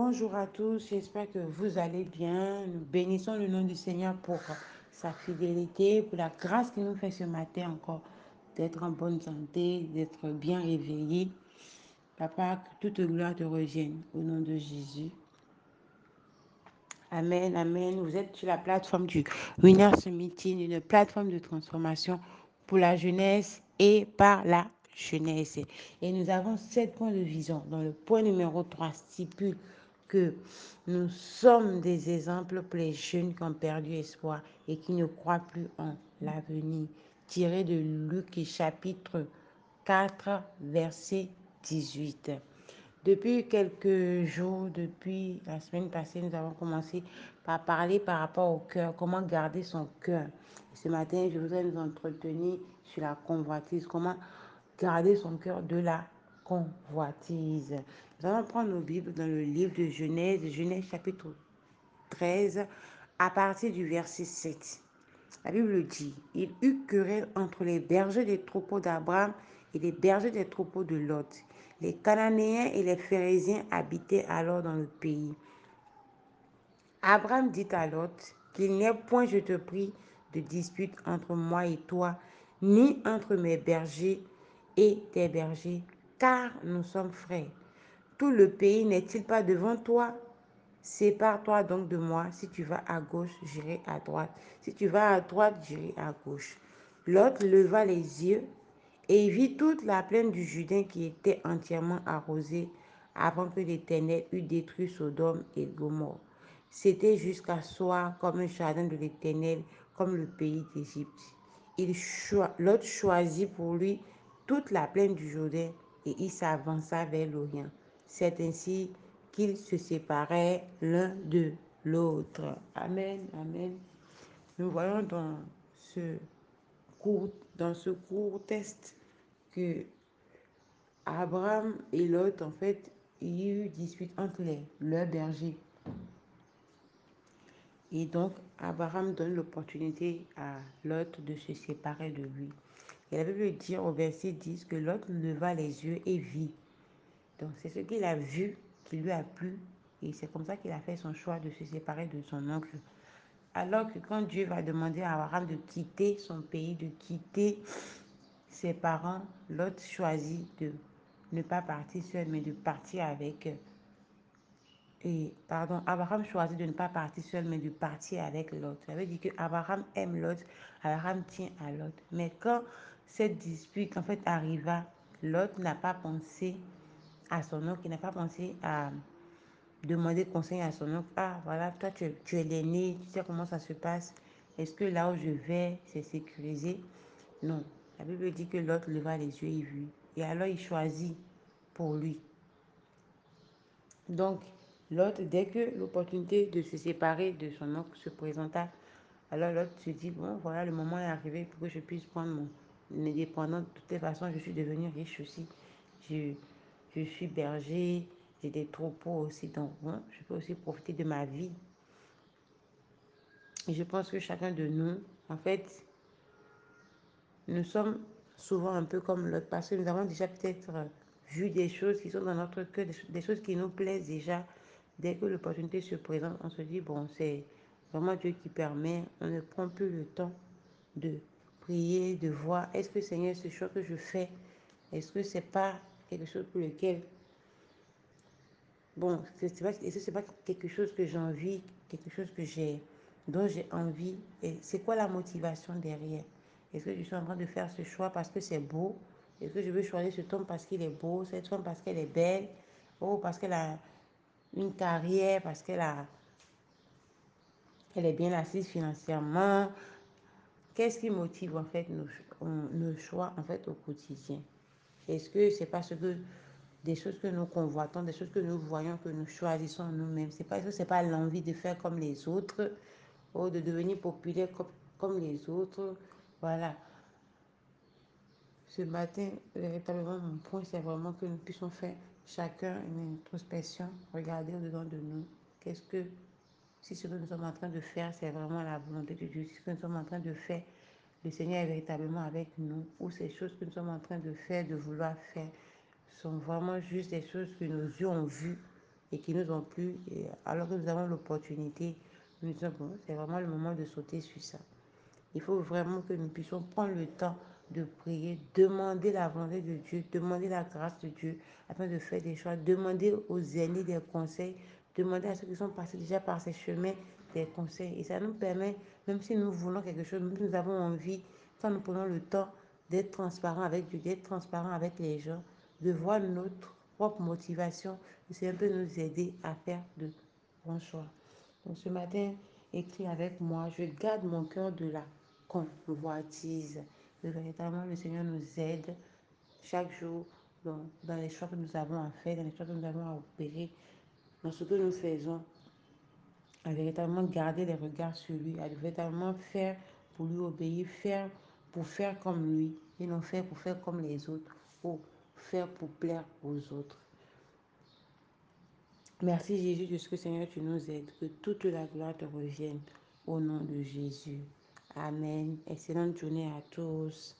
Bonjour à tous, j'espère que vous allez bien. Nous bénissons le nom du Seigneur pour sa fidélité, pour la grâce qu'il nous fait ce matin encore d'être en bonne santé, d'être bien réveillé. Papa, que toute gloire te revienne au nom de Jésus. Amen, amen. Vous êtes sur la plateforme du Winners Meeting, une plateforme de transformation pour la jeunesse et par la jeunesse. Et nous avons sept points de vision. Dans le point numéro 3 stipule que nous sommes des exemples pour les jeunes qui ont perdu espoir et qui ne croient plus en l'avenir. Tiré de Luc chapitre 4, verset 18. Depuis quelques jours, depuis la semaine passée, nous avons commencé par parler par rapport au cœur, comment garder son cœur. Ce matin, je voudrais nous entretenir sur la convoitise, comment garder son cœur de la convoitise. Nous allons prendre nos Bibles dans le livre de Genèse, Genèse chapitre 13, à partir du verset 7. La Bible dit, il eut querelle entre les bergers des troupeaux d'Abraham et les bergers des troupeaux de Lot. Les Cananéens et les Phérésiens habitaient alors dans le pays. Abraham dit à Lot, qu'il n'y ait point, je te prie, de dispute entre moi et toi, ni entre mes bergers et tes bergers, car nous sommes frères. Tout le pays n'est-il pas devant toi? Sépare-toi donc de moi. Si tu vas à gauche, j'irai à droite. Si tu vas à droite, j'irai à gauche. L'autre leva les yeux et vit toute la plaine du Judin qui était entièrement arrosée avant que l'Éternel eût détruit Sodome et Gomorre. C'était jusqu'à soi comme un jardin de l'Éternel, comme le pays d'Égypte. L'autre choisit pour lui toute la plaine du Jourdain et il s'avança vers l'Orient. C'est ainsi qu'ils se séparaient l'un de l'autre. Amen, amen. Nous voyons dans ce court, dans ce court test que Abraham et Lot, en fait, il y a eu dispute entre les, leurs bergers. Et donc, Abraham donne l'opportunité à Lot de se séparer de lui. Et la Bible dit au verset 10 que Lot leva les yeux et vit. Donc, c'est ce qu'il a vu qui lui a plu. Et c'est comme ça qu'il a fait son choix de se séparer de son oncle. Alors que quand Dieu va demander à Abraham de quitter son pays, de quitter ses parents, Lot choisit de ne pas partir seul, mais de partir avec et pardon, Abraham choisit de ne pas partir seul, mais de partir avec l'autre. Ça veut dire que Abraham aime l'autre, Abraham tient à l'autre. Mais quand cette dispute en fait arriva, l'autre n'a pas pensé à son oncle, il n'a pas pensé à demander conseil à son oncle. Ah, voilà, toi tu, tu es l'aîné, tu sais comment ça se passe. Est-ce que là où je vais, c'est sécurisé? Non. La Bible dit que l'autre leva les yeux et vit. Et alors il choisit pour lui. Donc, L'autre, dès que l'opportunité de se séparer de son oncle se présenta, alors l'autre se dit, bon, voilà, le moment est arrivé pour que je puisse prendre mon indépendance. De toutes les façons, je suis devenu riche aussi. Je, je suis berger, j'ai des troupeaux aussi, donc bon, je peux aussi profiter de ma vie. Et je pense que chacun de nous, en fait, nous sommes souvent un peu comme l'autre parce que nous avons déjà peut-être vu des choses qui sont dans notre cœur, des choses qui nous plaisent déjà Dès que l'opportunité se présente, on se dit, bon, c'est vraiment Dieu qui permet. On ne prend plus le temps de prier, de voir, est-ce que Seigneur, ce choix que je fais, est-ce que c'est pas quelque chose pour lequel, bon, est-ce que c'est pas quelque chose que j'ai envie, quelque chose que j'ai, dont j'ai envie, et c'est quoi la motivation derrière? Est-ce que je suis en train de faire ce choix parce que c'est beau? Est-ce que je veux choisir ce homme parce qu'il est beau, cette femme parce qu'elle est belle, ou parce qu'elle a une carrière parce qu'elle a elle est bien assise financièrement. Qu'est-ce qui motive en fait nos, choix en fait au quotidien? Est-ce que c'est parce que des choses que nous convoitons, des choses que nous voyons, que nous choisissons nous-mêmes? C'est pas que c'est pas l'envie de faire comme les autres ou de devenir populaire comme, comme les autres. Voilà. Ce matin, véritablement, mon point, c'est vraiment que nous puissions faire chacun une introspection, regarder au-dedans de nous. Qu'est-ce que, si ce que nous sommes en train de faire, c'est vraiment la volonté de Dieu, si ce que nous sommes en train de faire, le Seigneur est véritablement avec nous, ou ces choses que nous sommes en train de faire, de vouloir faire, sont vraiment juste des choses que nos yeux ont vues, et qui nous ont plu, et alors que nous avons l'opportunité, nous disons, bon, c'est vraiment le moment de sauter sur ça. Il faut vraiment que nous puissions prendre le temps de prier, demander la volonté de Dieu, demander la grâce de Dieu afin de faire des choix, demander aux aînés des conseils, demander à ceux qui sont passés déjà par ces chemins des conseils. Et ça nous permet, même si nous voulons quelque chose, nous avons envie, quand nous prenons le temps d'être transparent avec Dieu, d'être transparent avec les gens, de voir notre propre motivation, c'est un peu nous aider à faire de bons choix. Donc ce matin, écris avec moi, je garde mon cœur de la convoitise. Véritablement, le Seigneur nous aide chaque jour dans, les choix que nous avons à faire, dans les choix que nous avons à opérer, dans ce que nous faisons, à véritablement garder les regards sur lui, à véritablement faire pour lui obéir, faire pour faire comme lui, et non faire pour faire comme les autres, ou faire pour plaire aux autres. Merci Jésus de ce que Seigneur tu nous aides, que toute la gloire te revienne au nom de Jésus. Amen. Excellente journée à tous.